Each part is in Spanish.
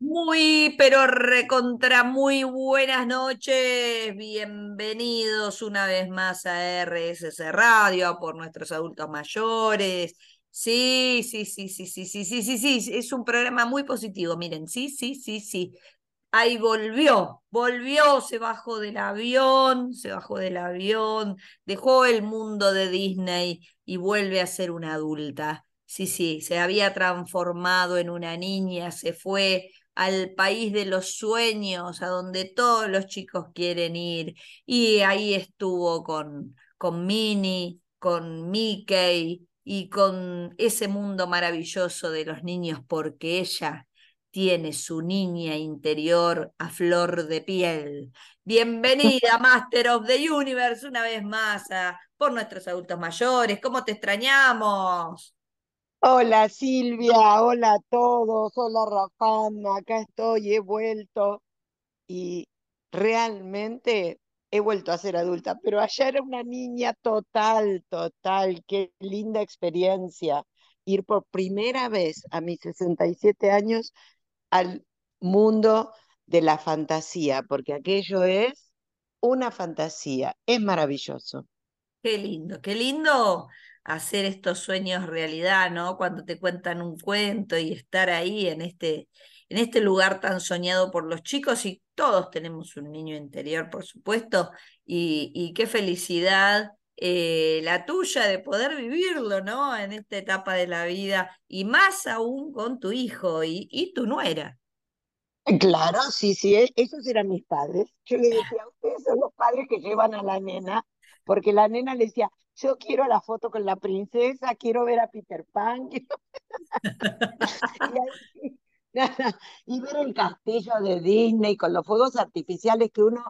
Muy, pero recontra muy buenas noches. Bienvenidos una vez más a RSS Radio, por nuestros adultos mayores. Sí, sí, sí, sí, sí, sí, sí, sí, sí, es un programa muy positivo. Miren, sí, sí, sí, sí. Ahí volvió, volvió, se bajó del avión, se bajó del avión, dejó el mundo de Disney y vuelve a ser una adulta. Sí, sí, se había transformado en una niña, se fue al país de los sueños, a donde todos los chicos quieren ir. Y ahí estuvo con, con Minnie, con Mickey y con ese mundo maravilloso de los niños, porque ella tiene su niña interior a flor de piel. Bienvenida, Master of the Universe, una vez más por nuestros adultos mayores. ¿Cómo te extrañamos? Hola Silvia, hola a todos, hola Rafa, acá estoy, he vuelto y realmente he vuelto a ser adulta, pero allá era una niña total, total, qué linda experiencia ir por primera vez a mis 67 años al mundo de la fantasía, porque aquello es una fantasía, es maravilloso. Qué lindo, qué lindo hacer estos sueños realidad, ¿no? Cuando te cuentan un cuento y estar ahí en este, en este lugar tan soñado por los chicos y todos tenemos un niño interior, por supuesto, y, qué felicidad eh, la tuya de poder vivirlo, ¿no? En esta etapa de la vida y más aún con tu hijo y, y tu nuera. Claro, sí, sí, esos eran mis padres. Yo le decía, ustedes son los padres que llevan a la nena, porque la nena le decía, yo quiero la foto con la princesa, quiero ver a Peter Pan, y, ver el castillo de Disney con los fuegos artificiales que uno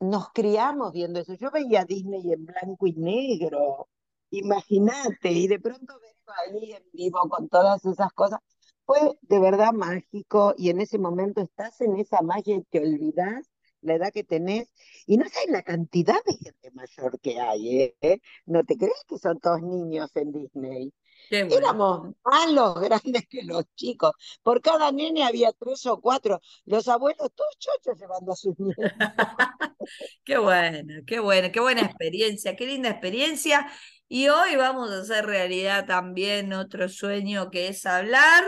nos criamos viendo eso. Yo veía Disney en blanco y negro, imagínate, y de pronto verlo ahí en vivo con todas esas cosas. Fue de verdad mágico y en ese momento estás en esa magia y te olvidas la edad que tenés, y no sabes la cantidad de gente mayor que hay, ¿eh? No te crees que son todos niños en Disney. Éramos más los grandes que los chicos. Por cada nene había tres o cuatro. Los abuelos todos chochos llevando a sus nietos. qué bueno, qué bueno, qué buena experiencia, qué linda experiencia. Y hoy vamos a hacer realidad también otro sueño que es hablar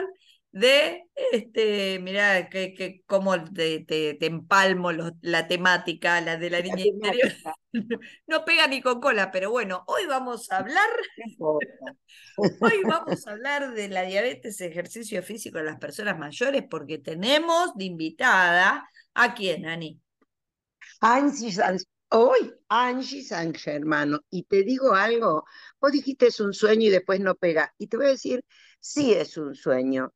de, este, mirá, que, que cómo te, te, empalmo la temática, la de la, niña interior. no pega ni con cola, pero bueno, hoy vamos a hablar, hoy vamos a hablar de la diabetes, ejercicio físico en las personas mayores, porque tenemos de invitada a quién, Ani. Angie Hoy, Angie Sánchez, hermano, y te digo algo, vos dijiste es un sueño y después no pega, y te voy a decir, sí es un sueño,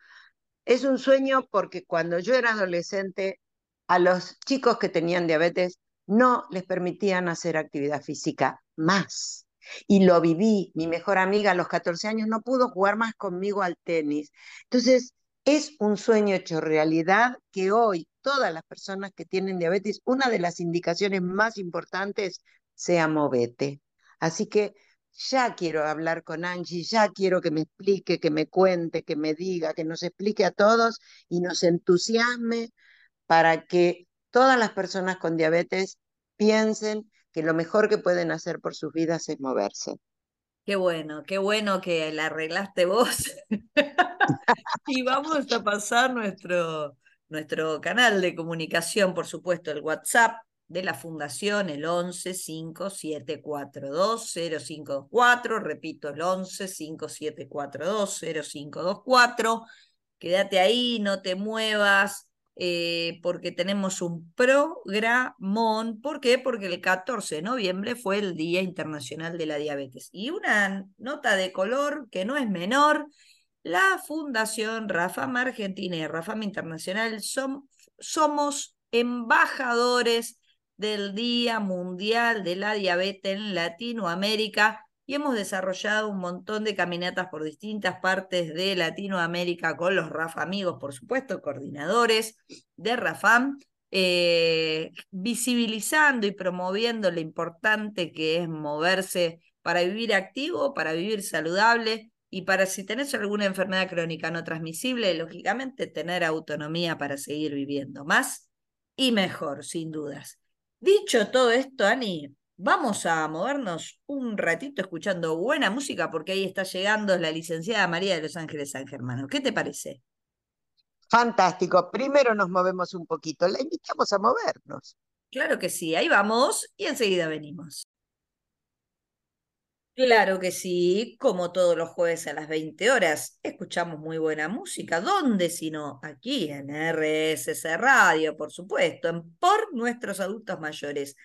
es un sueño porque cuando yo era adolescente, a los chicos que tenían diabetes no les permitían hacer actividad física más. Y lo viví. Mi mejor amiga a los 14 años no pudo jugar más conmigo al tenis. Entonces, es un sueño hecho realidad que hoy todas las personas que tienen diabetes, una de las indicaciones más importantes sea movete. Así que ya quiero hablar con Angie, ya quiero que me explique, que me cuente, que me diga, que nos explique a todos y nos entusiasme para que todas las personas con diabetes piensen que lo mejor que pueden hacer por sus vidas es moverse. Qué bueno, qué bueno que la arreglaste vos. y vamos a pasar nuestro, nuestro canal de comunicación, por supuesto, el WhatsApp de la Fundación, el 11 5742 0524, repito, el 11 5742 0524. Quédate ahí, no te muevas, eh, porque tenemos un programón. ¿Por qué? Porque el 14 de noviembre fue el Día Internacional de la Diabetes. Y una nota de color que no es menor, la Fundación Rafam Argentina y Rafam Internacional son, somos embajadores del Día Mundial de la Diabetes en Latinoamérica y hemos desarrollado un montón de caminatas por distintas partes de Latinoamérica con los RAFA amigos, por supuesto, coordinadores de RAFAM, eh, visibilizando y promoviendo lo importante que es moverse para vivir activo, para vivir saludable Y para si tenés alguna enfermedad crónica no transmisible, lógicamente tener autonomía para seguir viviendo más y mejor, sin dudas. Dicho todo esto, Ani, vamos a movernos un ratito escuchando buena música porque ahí está llegando la licenciada María de Los Ángeles San Germano. ¿Qué te parece? Fantástico. Primero nos movemos un poquito. La invitamos a movernos. Claro que sí, ahí vamos y enseguida venimos. Claro que sí, como todos los jueves a las 20 horas, escuchamos muy buena música. ¿Dónde si no? Aquí en RSC Radio, por supuesto, en Por Nuestros Adultos Mayores.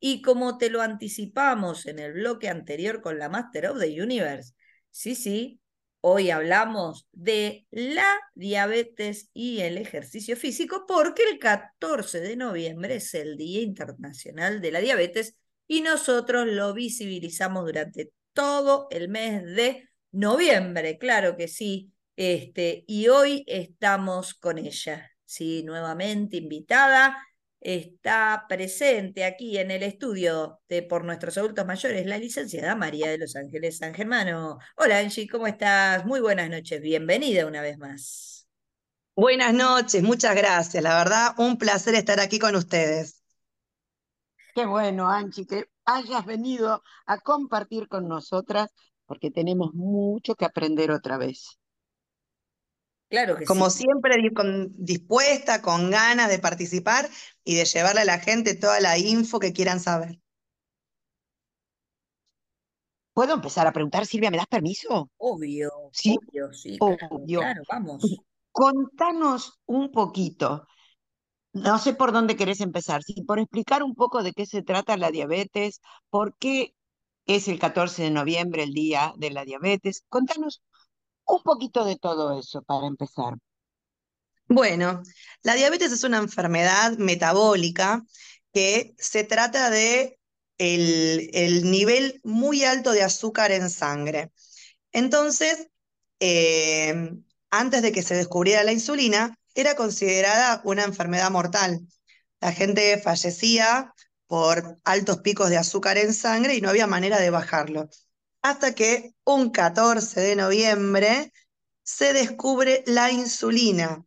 Y como te lo anticipamos en el bloque anterior con la Master of the Universe, sí, sí, hoy hablamos de la diabetes y el ejercicio físico porque el 14 de noviembre es el Día Internacional de la Diabetes y nosotros lo visibilizamos durante todo el mes de noviembre, claro que sí. Este, y hoy estamos con ella, sí, nuevamente invitada. Está presente aquí en el estudio de Por Nuestros Adultos Mayores la licenciada María de Los Ángeles San Germano. Hola Angie, ¿cómo estás? Muy buenas noches, bienvenida una vez más. Buenas noches, muchas gracias. La verdad, un placer estar aquí con ustedes. Qué bueno, Angie, que hayas venido a compartir con nosotras, porque tenemos mucho que aprender otra vez. Claro que Como siempre, dispuesta, con ganas de participar y de llevarle a la gente toda la info que quieran saber. ¿Puedo empezar a preguntar, Silvia? ¿Me das permiso? Obvio, ¿Sí? obvio, sí. Obvio. claro, vamos. Contanos un poquito no sé por dónde querés empezar, si por explicar un poco de qué se trata la diabetes, por qué es el 14 de noviembre el día de la diabetes. Contanos un poquito de todo eso para empezar. Bueno, la diabetes es una enfermedad metabólica que se trata de el, nivel muy alto de azúcar en sangre. Entonces, eh, antes de que se descubriera la insulina, era considerada una enfermedad mortal. La gente fallecía por altos picos de azúcar en sangre y no había manera de bajarlo. Hasta que un 14 de noviembre se descubre la insulina.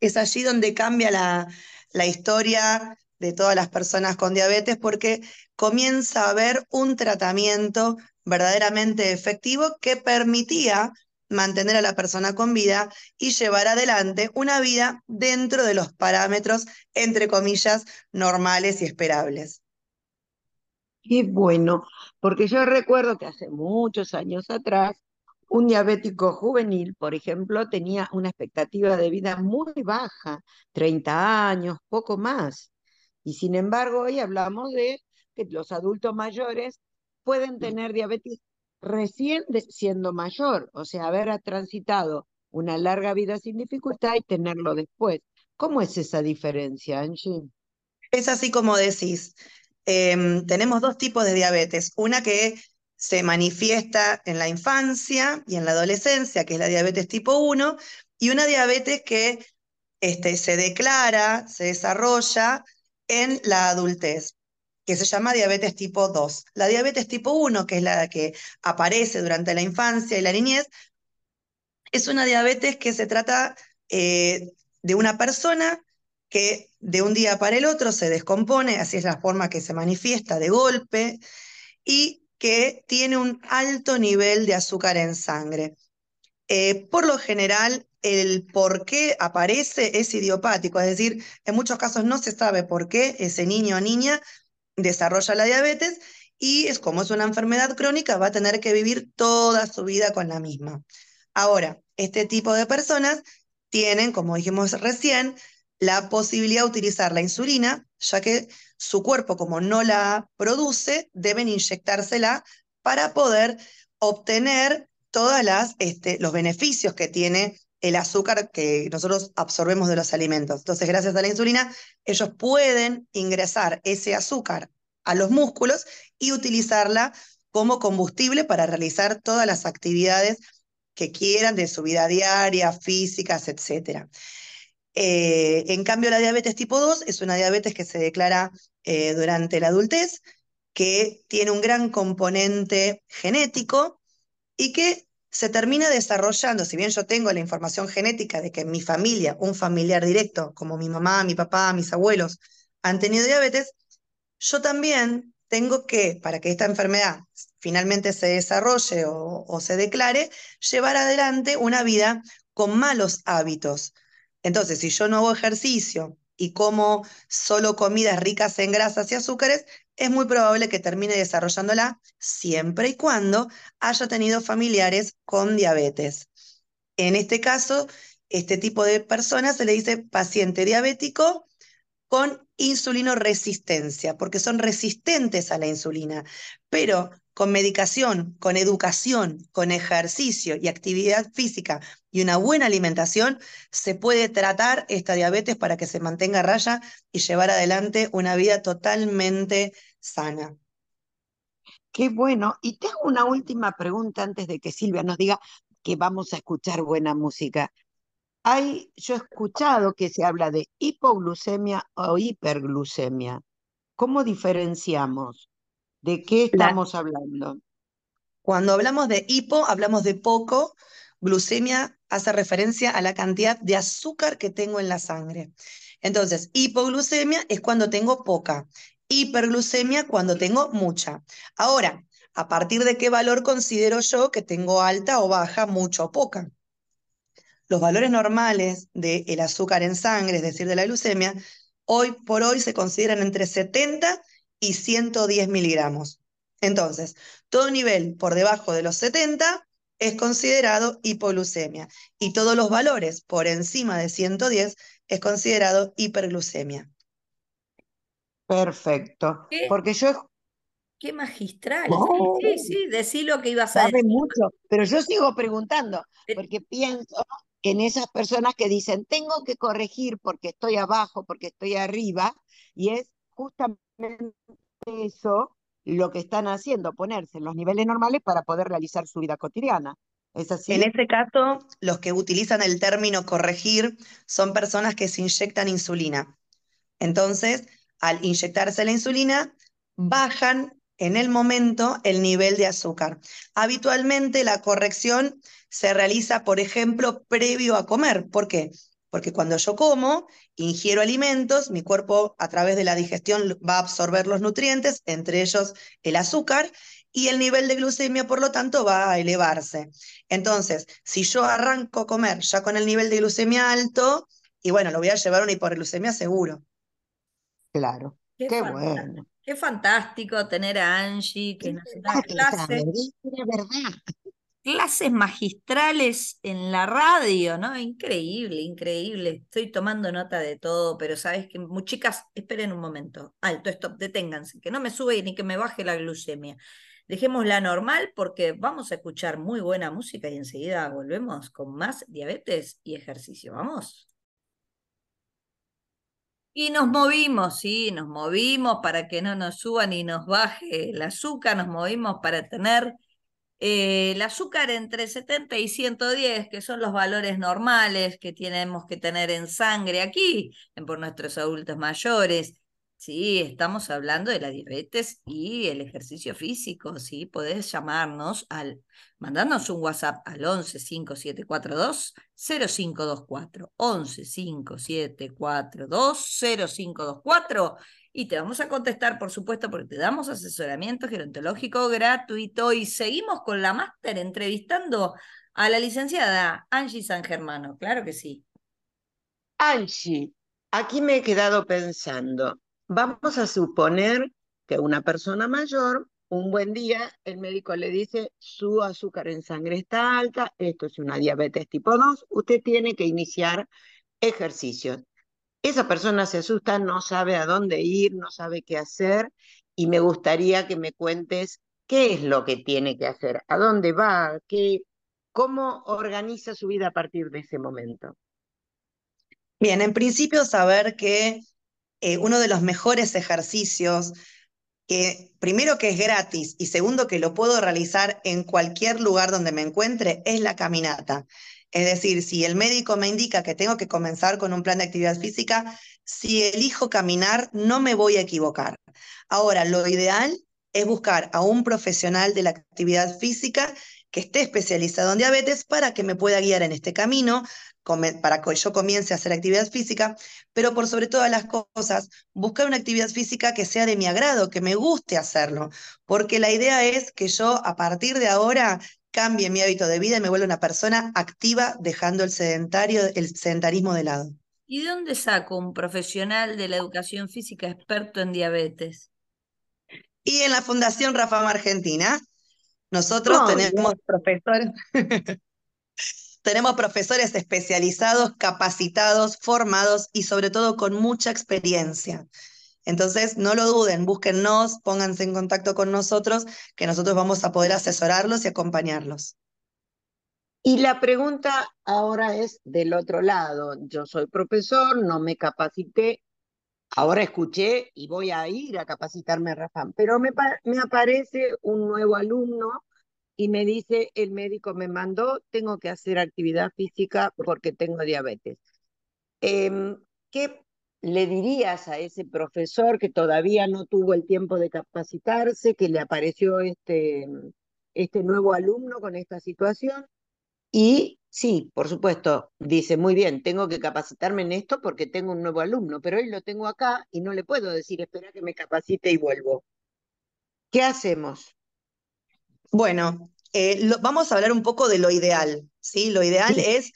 Es allí donde cambia la, la historia de todas las personas con diabetes porque comienza a haber un tratamiento verdaderamente efectivo que permitía mantener a la persona con vida y llevar adelante una vida dentro de los parámetros, entre comillas, normales y esperables. Qué bueno, porque yo recuerdo que hace muchos años atrás, un diabético juvenil, por ejemplo, tenía una expectativa de vida muy baja, 30 años, poco más. Y sin embargo, hoy hablamos de que los adultos mayores pueden tener diabetes recién siendo mayor, o sea, haber transitado una larga vida sin dificultad y tenerlo después. ¿Cómo es esa diferencia, Angie? Es así como decís. Em, tenemos dos tipos de diabetes. Una que se manifiesta en la infancia y en la adolescencia, que es la diabetes tipo 1, y una diabetes que este, se declara, se desarrolla en la adultez que se llama diabetes tipo 2. La diabetes tipo 1, que es la que aparece durante la infancia y la niñez, es una diabetes que se trata eh, de una persona que de un día para el otro se descompone, así es la forma que se manifiesta de golpe, y que tiene un alto nivel de azúcar en sangre. Eh, por lo general, el por qué aparece es idiopático, es decir, en muchos casos no se sabe por qué ese niño o niña desarrolla la diabetes y es como es una enfermedad crónica, va a tener que vivir toda su vida con la misma. Ahora, este tipo de personas tienen, como dijimos recién, la posibilidad de utilizar la insulina, ya que su cuerpo, como no la produce, deben inyectársela para poder obtener todos este, los beneficios que tiene el azúcar que nosotros absorbemos de los alimentos. Entonces, gracias a la insulina, ellos pueden ingresar ese azúcar a los músculos y utilizarla como combustible para realizar todas las actividades que quieran de su vida diaria, físicas, etc. Eh, en cambio, la diabetes tipo 2 es una diabetes que se declara eh, durante la adultez, que tiene un gran componente genético y que se termina desarrollando, si bien yo tengo la información genética de que mi familia, un familiar directo, como mi mamá, mi papá, mis abuelos, han tenido diabetes, yo también tengo que, para que esta enfermedad finalmente se desarrolle o, o se declare, llevar adelante una vida con malos hábitos. Entonces, si yo no hago ejercicio y como solo comidas ricas en grasas y azúcares, es muy probable que termine desarrollándola siempre y cuando haya tenido familiares con diabetes. En este caso, este tipo de personas se le dice paciente diabético con insulinoresistencia, porque son resistentes a la insulina, pero con medicación, con educación, con ejercicio y actividad física y una buena alimentación, se puede tratar esta diabetes para que se mantenga raya y llevar adelante una vida totalmente sana. Qué bueno. Y tengo una última pregunta antes de que Silvia nos diga que vamos a escuchar buena música. Hay, yo he escuchado que se habla de hipoglucemia o hiperglucemia. ¿Cómo diferenciamos? ¿De qué estamos hablando? Cuando hablamos de hipo, hablamos de poco. Glucemia hace referencia a la cantidad de azúcar que tengo en la sangre. Entonces, hipoglucemia es cuando tengo poca. Hiperglucemia cuando tengo mucha. Ahora, ¿a partir de qué valor considero yo que tengo alta o baja, mucha o poca? Los valores normales del azúcar en sangre, es decir, de la glucemia, hoy por hoy se consideran entre 70 y 110 miligramos. Entonces, todo nivel por debajo de los 70 es considerado hipoglucemia y todos los valores por encima de 110 es considerado hiperglucemia. Perfecto. Porque yo... Qué magistral. sí, sí, decí lo que ibas a decir. mucho, pero yo sigo preguntando, eh, porque pienso en esas personas que dicen, tengo que corregir porque estoy abajo, porque estoy arriba, y es justamente eso lo que están haciendo, ponerse en los niveles normales para poder realizar su vida cotidiana. ¿Es así? En este caso, los que utilizan el término corregir son personas que se inyectan insulina. Entonces, al inyectarse la insulina, bajan en el momento el nivel de azúcar. Habitualmente la corrección se realiza, por ejemplo, previo a comer. ¿Por qué? Porque cuando yo como, ingiero alimentos, mi cuerpo a través de la digestión va a absorber los nutrientes, entre ellos el azúcar, y el nivel de glucemia, por lo tanto, va a elevarse. Entonces, si yo arranco a comer ya con el nivel de glucemia alto, y bueno, lo voy a llevar a una hiperglucemia seguro. Claro. Qué, bueno. Qué fantástico tener a Angie que nos da clase. verdad clases magistrales en la radio, ¿no? Increíble, increíble. Estoy tomando nota de todo, pero sabes que, chicas, esperen un momento. Alto, stop, deténganse, que no me sube ni que me baje la glucemia. Dejémosla normal porque vamos a escuchar muy buena música y enseguida volvemos con más diabetes y ejercicio. Vamos. Y nos movimos, sí, nos movimos para que no nos suba ni nos baje el azúcar, nos movimos para tener eh, el azúcar entre 70 y 110, que son los valores normales que tenemos que tener en sangre aquí, por nuestros adultos mayores. Sí, estamos hablando de la diabetes y el ejercicio físico, sí, podés llamarnos al, mandarnos un WhatsApp al 11 5742 0524, 11 5742 0524 y te vamos a contestar, por supuesto, porque te damos asesoramiento gerontológico gratuito y seguimos con la máster entrevistando a la licenciada Angie San Germano, claro que sí. Angie, aquí me he quedado pensando, vamos a suponer que una persona mayor, un buen día, el médico le dice, su azúcar en sangre está alta, esto es una diabetes tipo 2, usted tiene que iniciar ejercicios esa persona se asusta, no sabe a dónde ir, no sabe qué hacer y me gustaría que me cuentes qué es lo que tiene que hacer, a dónde va, qué, cómo organiza su vida a partir de ese momento. Bien, en principio saber que eh, uno de los mejores ejercicios, que primero que es gratis y segundo que lo puedo realizar en cualquier lugar donde me encuentre, es la caminata. Es decir, si el médico me indica que tengo que comenzar con un plan de actividad física, si elijo caminar, no me voy a equivocar. Ahora, lo ideal es buscar a un profesional de la actividad física que esté especializado en diabetes para que me pueda guiar en este camino, para que yo comience a hacer actividad física, pero por sobre todas las cosas, buscar una actividad física que sea de mi agrado, que me guste hacerlo, porque la idea es que yo a partir de ahora cambie mi hábito de vida y me vuelva una persona activa dejando el sedentario, el sedentarismo de lado. ¿Y de dónde saco un profesional de la educación física experto en diabetes? Y en la Fundación Rafama Argentina, nosotros tenemos profesores, tenemos profesores especializados, capacitados, formados y sobre todo con mucha experiencia. Entonces, no lo duden, búsquennos, pónganse en contacto con nosotros, que nosotros vamos a poder asesorarlos y acompañarlos. Y la pregunta ahora es del otro lado. Yo soy profesor, no me capacité, ahora escuché y voy a ir a capacitarme a Rafa, pero me, aparece un nuevo alumno y me dice, el médico me mandó, tengo que hacer actividad física porque tengo diabetes. Em, ¿Qué le dirías a ese profesor que todavía no tuvo el tiempo de capacitarse, que le apareció este, este nuevo alumno con esta situación? Y sí, por supuesto, dice, muy bien, tengo que capacitarme en esto porque tengo un nuevo alumno, pero hoy lo tengo acá y no le puedo decir, espera que me capacite y vuelvo. ¿Qué hacemos? Bueno, eh, vamos a hablar un poco de lo ideal, ¿sí? Lo ideal es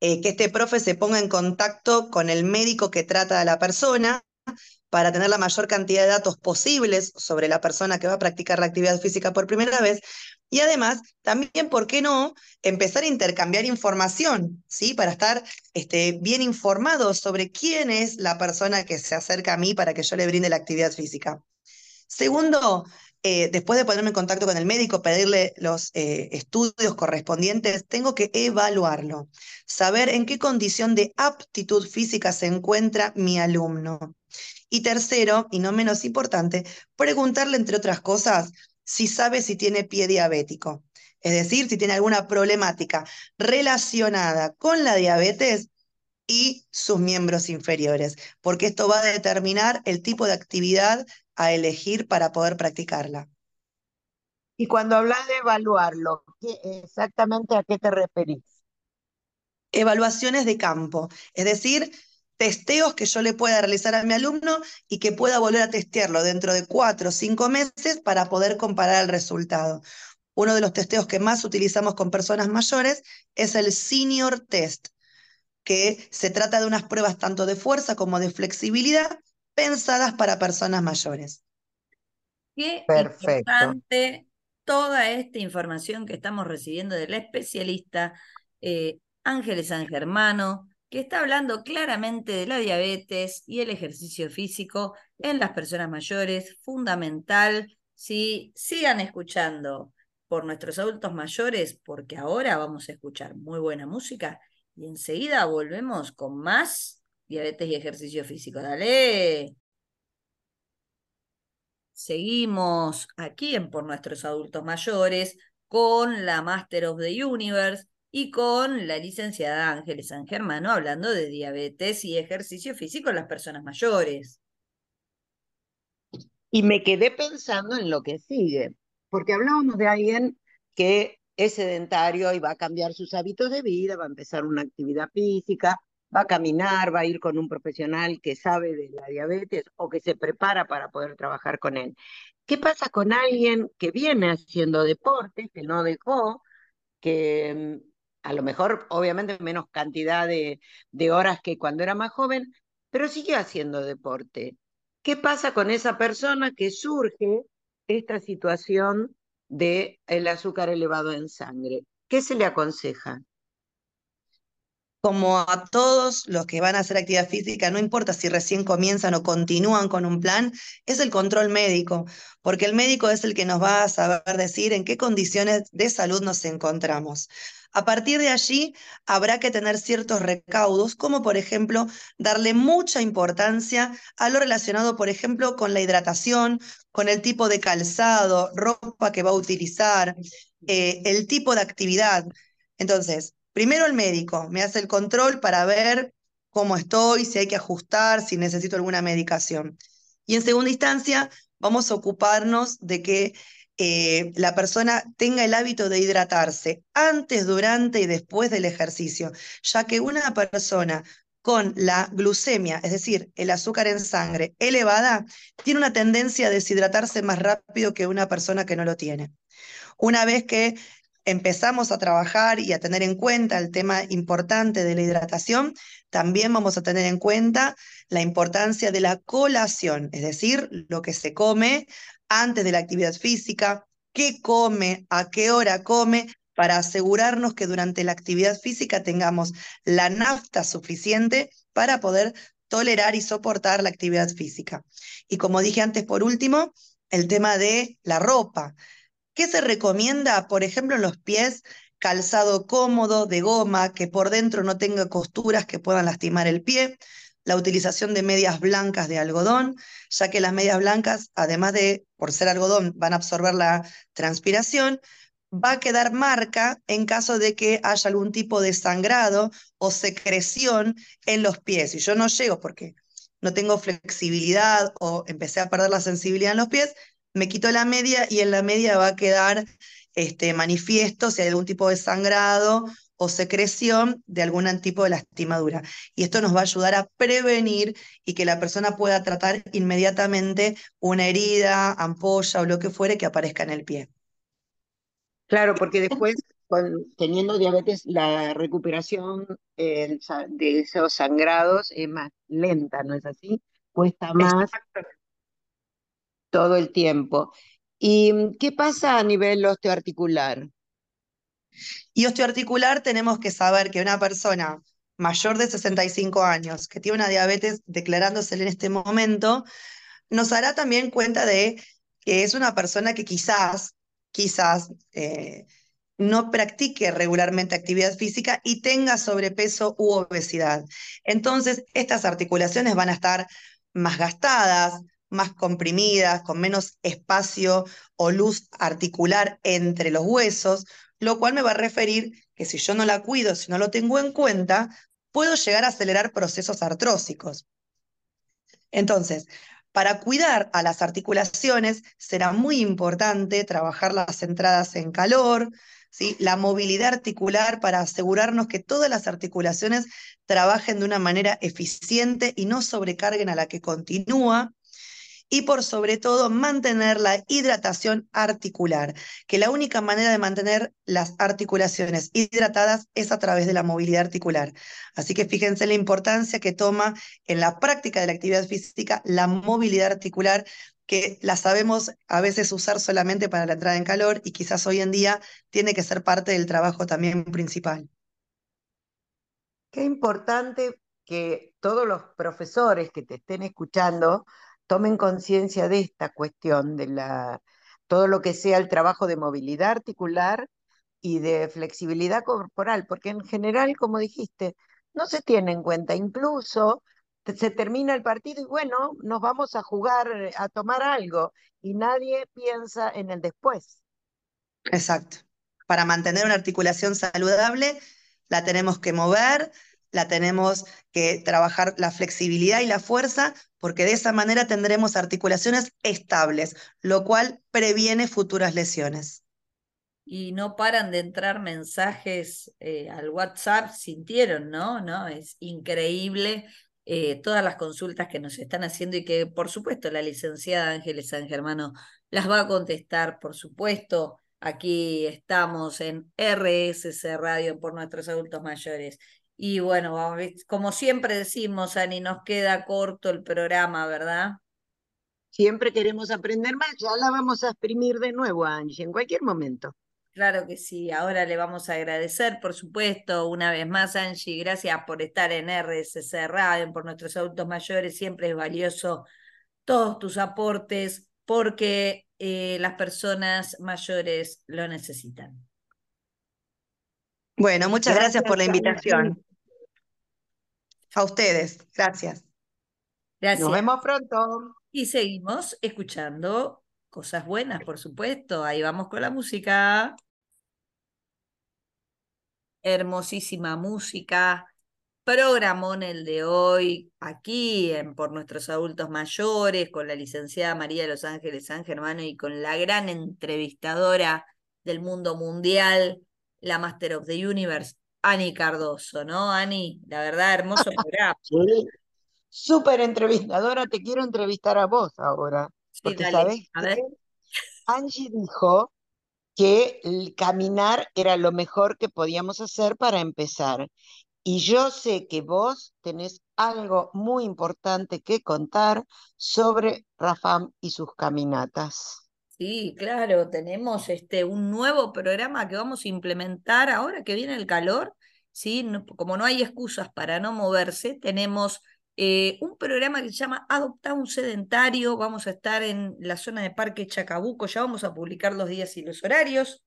eh, que este profe se ponga en contacto con el médico que trata a la persona para tener la mayor cantidad de datos posibles sobre la persona que va a practicar la actividad física por primera vez, y además, también, ¿por qué no empezar a intercambiar información, ¿sí? Para estar este, bien informados sobre quién es la persona que se acerca a mí para que yo le brinde la actividad física. Segundo, eh, después de ponerme en contacto con el médico, pedirle los eh, estudios correspondientes, tengo que evaluarlo, saber en qué condición de aptitud física se encuentra mi alumno. Y tercero, y no menos importante, preguntarle, entre otras cosas, si sabe si tiene pie diabético. Es decir, si tiene alguna problemática relacionada con la diabetes y sus miembros inferiores, porque esto va a determinar el tipo de actividad a elegir para poder practicarla. Y cuando hablas de evaluarlo, exactamente a qué te referís? Evaluaciones de campo, es decir, testeos que yo le pueda realizar a mi alumno y que pueda volver a testearlo dentro de cuatro o cinco meses para poder comparar el resultado. Uno de los testeos que más utilizamos con personas mayores es el Senior Test, que se trata de unas pruebas tanto de fuerza como de flexibilidad pensadas para personas mayores. Qué importante toda esta información que estamos recibiendo del especialista eh, Ángeles San Germano, que está hablando claramente de la diabetes y el ejercicio físico en las personas mayores, fundamental. Si sigan escuchando por nuestros adultos mayores, porque ahora vamos a escuchar muy buena música y enseguida volvemos con más diabetes y ejercicio físico. Dale. Seguimos aquí en Por Nuestros Adultos Mayores con la Master of the Universe y con la licenciada Ángeles San Germano hablando de diabetes y ejercicio físico en las personas mayores. Y me quedé pensando en lo que sigue, porque hablábamos de alguien que es sedentario y va a cambiar sus hábitos de vida, va a empezar una actividad física, va a caminar, va a ir con un profesional que sabe de la diabetes o que se prepara para poder trabajar con él. ¿Qué pasa con alguien que viene haciendo deporte, que no dejó, que mm, a lo mejor obviamente menos cantidad de, horas que cuando era más joven, pero sigue haciendo deporte. ¿Qué pasa con esa persona que surge esta situación de el azúcar elevado en sangre? ¿Qué se le aconseja? Como a todos los que van a hacer actividad física, no importa si recién comienzan o continúan con un plan, es el control médico, porque el médico es el que nos va a saber decir en qué condiciones de salud nos encontramos. A partir de allí, habrá que tener ciertos recaudos, como por ejemplo, darle mucha importancia a lo relacionado, por ejemplo, con la hidratación, con el tipo de calzado, ropa que va a utilizar, eh, el tipo de actividad. Entonces, primero el médico me hace el control para ver cómo estoy, si hay que ajustar, si necesito alguna medicación. Y en segunda instancia, vamos a ocuparnos de que eh, la persona tenga el hábito de hidratarse antes, durante y después del ejercicio, ya que una persona con la glucemia, es decir, el azúcar en sangre elevada, tiene una tendencia a deshidratarse más rápido que una persona que no lo tiene. Una vez que empezamos a trabajar y a tener en cuenta el tema importante de la hidratación, también vamos a tener en cuenta la importancia de la colación, es decir, lo que se come antes de la actividad física, qué come, a qué hora come, para asegurarnos que durante la actividad física tengamos la nafta suficiente para poder tolerar y soportar la actividad física. Y como dije antes, por último, el tema de la ropa. ¿Qué se recomienda, por ejemplo, en los pies? Calzado cómodo, de goma, que por dentro no tenga costuras que puedan lastimar el pie. La utilización de medias blancas de algodón, ya que las medias blancas, además de, por ser algodón, van a absorber la transpiración, va a quedar marca en caso de que haya algún tipo de sangrado o secreción en los pies. Y yo no llego porque no tengo flexibilidad o empecé a perder la sensibilidad en los pies, me quito la media y en la media va a quedar este, manifiesto si hay algún tipo de sangrado o secreción de algún tipo de lastimadura. Y esto nos va a ayudar a prevenir y que la persona pueda tratar inmediatamente una herida, ampolla o lo que fuere que aparezca en el pie. Claro, porque después, teniendo diabetes, la recuperación de esos sangrados es más lenta, ¿no es así? Cuesta más todo el tiempo. ¿Y mm, qué pasa a nivel osteoarticular? Y osteoarticular tenemos que saber que una persona mayor de 65 años que tiene una diabetes declarándose en este momento, nos hará también cuenta de que es una persona que quizás, quizás eh, no practique regularmente actividad física y tenga sobrepeso u obesidad. Entonces, estas articulaciones van a estar más gastadas, más comprimidas, con menos espacio o luz articular entre los huesos, lo cual me va a referir que si yo no la cuido, si no lo tengo en cuenta, puedo llegar a acelerar procesos artrósicos. Entonces, para cuidar a las articulaciones será muy importante trabajar las entradas en calor, ¿sí? la movilidad articular para asegurarnos que todas las articulaciones trabajen de una manera eficiente y no sobrecarguen a la que continúa, y por sobre todo mantener la hidratación articular, que la única manera de mantener las articulaciones hidratadas es a través de la movilidad articular. Así que fíjense la importancia que toma en la práctica de la actividad física la movilidad articular que la sabemos a veces usar solamente para la entrada en calor y quizás hoy en día tiene que ser parte del trabajo también principal. Qué importante que todos los profesores que te estén escuchando tomen conciencia de esta cuestión, de la, todo lo que sea el trabajo de movilidad articular y de flexibilidad corporal, porque en general, como dijiste, no se tiene en cuenta. Incluso se termina el partido y bueno, nos vamos a jugar, a tomar algo, y nadie piensa en el después. Exacto. Para mantener una articulación saludable, la tenemos que mover, la tenemos que trabajar la flexibilidad y la fuerza, porque de esa manera tendremos articulaciones estables, lo cual previene futuras lesiones. Y no paran de entrar mensajes eh, al WhatsApp, sintieron, ¿no? ¿No? Es increíble eh, todas las consultas que nos están haciendo y que, por supuesto, la licenciada Ángeles San Germano las va a contestar, por supuesto. Aquí estamos en RSC Radio por nuestros adultos mayores. Y bueno, como siempre decimos, Ani, nos queda corto el programa, ¿verdad? Siempre queremos aprender más, ya la vamos a exprimir de nuevo, Angie, en cualquier momento. Claro que sí, ahora le vamos a agradecer, por supuesto, una vez más, Angie, gracias por estar en RSC Radio, por nuestros adultos mayores, siempre es valioso todos tus aportes porque eh, las personas mayores lo necesitan. Bueno, muchas gracias por la invitación. A ustedes, gracias. Gracias. Nos vemos pronto. Y seguimos escuchando cosas buenas, por supuesto. Ahí vamos con la música. Hermosísima música Programón el de hoy, aquí en Por Nuestros Adultos Mayores, con la licenciada María de los Ángeles San Germano y con la gran entrevistadora del mundo mundial, la Master of the Universe, Ani Cardoso, ¿no, Ani? La verdad, hermoso programa. Súper entrevistadora, te quiero entrevistar a vos ahora. Sí, porque dale, sabés a ver. que Angie dijo que el caminar era lo mejor que podíamos hacer para empezar. Y yo sé que vos tenés algo muy importante que contar sobre Rafam y sus caminatas. Sí, claro, tenemos este, un nuevo programa que vamos a implementar ahora que viene el calor, ¿sí? Como no hay excusas para no moverse, tenemos eh, un programa que se llama Adopta un Sedentario, vamos a estar en la zona de Parque Chacabuco, ya vamos a publicar los días y los horarios.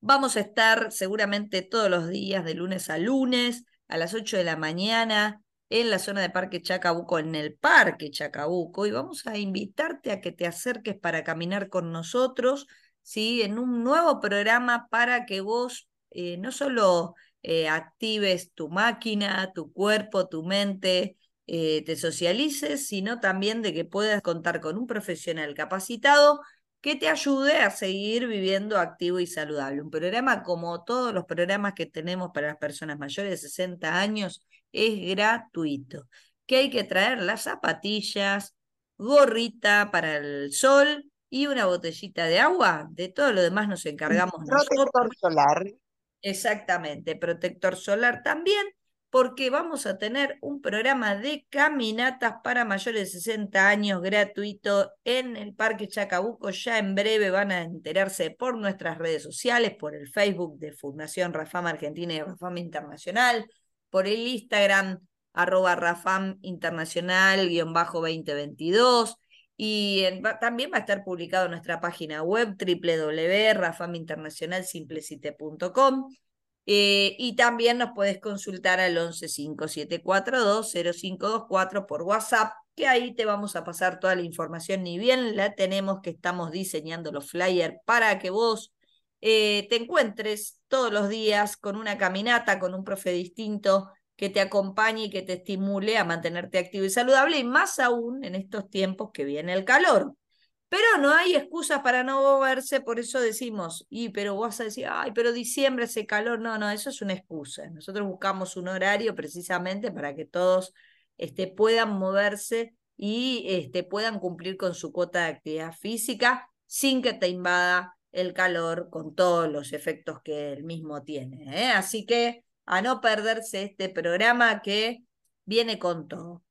Vamos a estar seguramente todos los días, de lunes a lunes, a las 8 de la mañana, en la zona de Parque Chacabuco, en el Parque Chacabuco, y vamos a invitarte a que te acerques para caminar con nosotros, ¿sí? En un nuevo programa para que vos eh, no solo eh, actives tu máquina, tu cuerpo, tu mente, eh, te socialices, sino también de que puedas contar con un profesional capacitado que te ayude a seguir viviendo activo y saludable. Un programa como todos los programas que tenemos para las personas mayores de 60 años es gratuito. Que hay que traer las zapatillas, gorrita para el sol y una botellita de agua. De todo lo demás nos encargamos Protector nosotros. solar. Exactamente, protector solar también, porque vamos a tener un programa de caminatas para mayores de 60 años gratuito en el Parque Chacabuco. Ya en breve van a enterarse por nuestras redes sociales, por el Facebook de Fundación Rafam Argentina y Rafam Internacional, por el Instagram arroba Rafam Internacional guion bajo 2022. Y en- va- también va a estar publicado nuestra página web www.rafaminternacionalsimplecite.com eh, y también nos puedes consultar al 1157420524 por WhatsApp, que ahí te vamos a pasar toda la información. Ni bien la tenemos, que estamos diseñando los flyers para que vos eh, te encuentres todos los días con una caminata, con un profe distinto que te acompañe y que te estimule a mantenerte activo y saludable, y más aún en estos tiempos que viene el calor. Pero no hay excusas para no moverse, por eso decimos, y pero vos decir, ay, pero diciembre hace calor. No, no, eso es una excusa. Nosotros buscamos un horario precisamente para que todos este, puedan moverse y este, puedan cumplir con su cuota de actividad física sin que te invada el calor con todos los efectos que el mismo tiene. ¿eh? Así que a no perderse este programa que viene con todo.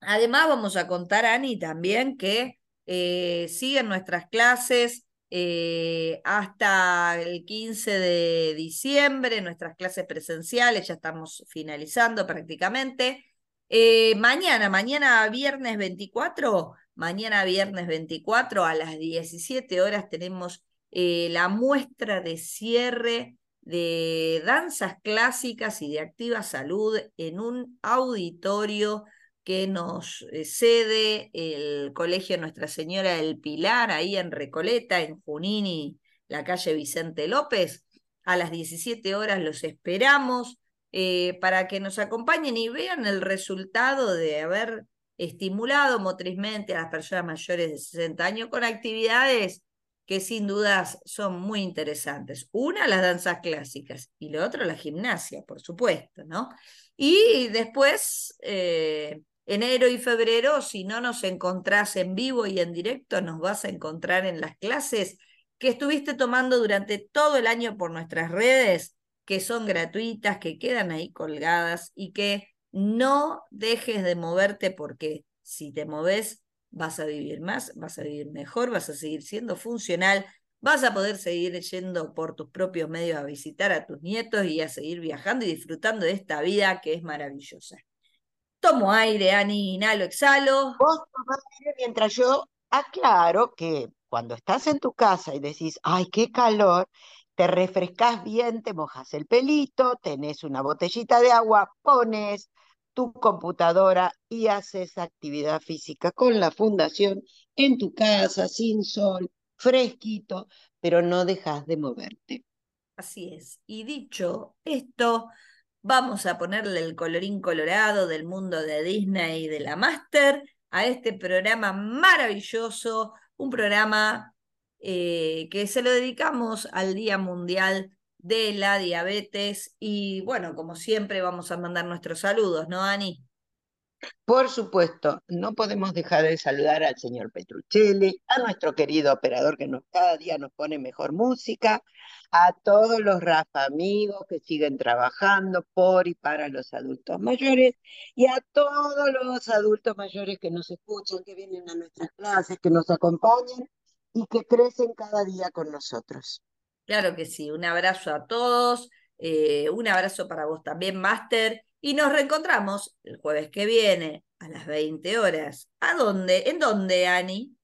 Además, vamos a contar, Ani, también que eh, siguen nuestras clases eh, hasta el 15 de diciembre, nuestras clases presenciales, ya estamos finalizando prácticamente. Mañana, mañana viernes 24, mañana viernes 24 a las 17 horas tenemos eh, la muestra de cierre de danzas clásicas y de activa salud en un auditorio que nos eh, cede el Colegio Nuestra Señora del Pilar, ahí en Recoleta, en Junín y la calle Vicente López. A las 17 horas los esperamos eh, para que nos acompañen y vean el resultado de haber estimulado motrizmente a las personas mayores de 60 años con actividades que sin dudas son muy interesantes. Una, las danzas clásicas y lo otro, la gimnasia, por supuesto, ¿no? Y después, eh, enero y febrero, si no nos encontrás en vivo y en directo, nos vas a encontrar en las clases que estuviste tomando durante todo el año por nuestras redes, que son gratuitas, que quedan ahí colgadas y que no dejes de moverte porque si te moves vas a vivir más, vas a vivir mejor, vas a seguir siendo funcional, vas a poder seguir yendo por tus propios medios a visitar a tus nietos y a seguir viajando y disfrutando de esta vida que es maravillosa. Tomo aire, Ani, inhalo, exhalo. Vos tomás aire mientras yo aclaro que cuando estás en tu casa y decís, ay, qué calor, te refrescas bien, te mojas el pelito, tenés una botellita de agua, pones tu computadora y haces actividad física con la fundación en tu casa, sin sol, fresquito, pero no dejas de moverte. Así es. Y dicho esto, vamos a ponerle el colorín colorado del mundo de Disney y de la Master a este programa maravilloso, un programa eh, que se lo dedicamos al Día Mundial de la Diabetes y bueno, como siempre vamos a mandar nuestros saludos, ¿no, Ani? Por supuesto, no podemos dejar de saludar al señor Petruccelli, a nuestro querido operador que nos, cada día nos pone mejor música, a todos los Rafa amigos que siguen trabajando por y para los adultos mayores y a todos los adultos mayores que nos escuchan, que vienen a nuestras clases, que nos acompañan y que crecen cada día con nosotros. Claro que sí, un abrazo a todos, eh, un abrazo para vos también, Master, y nos reencontramos el jueves que viene a las 20 horas. ¿A dónde? ¿En dónde, Ani?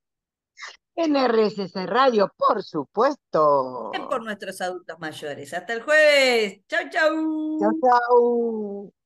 En RSS Radio, por supuesto. por nuestros adultos mayores. Hasta el jueves. Chau, chau. Chau, chau.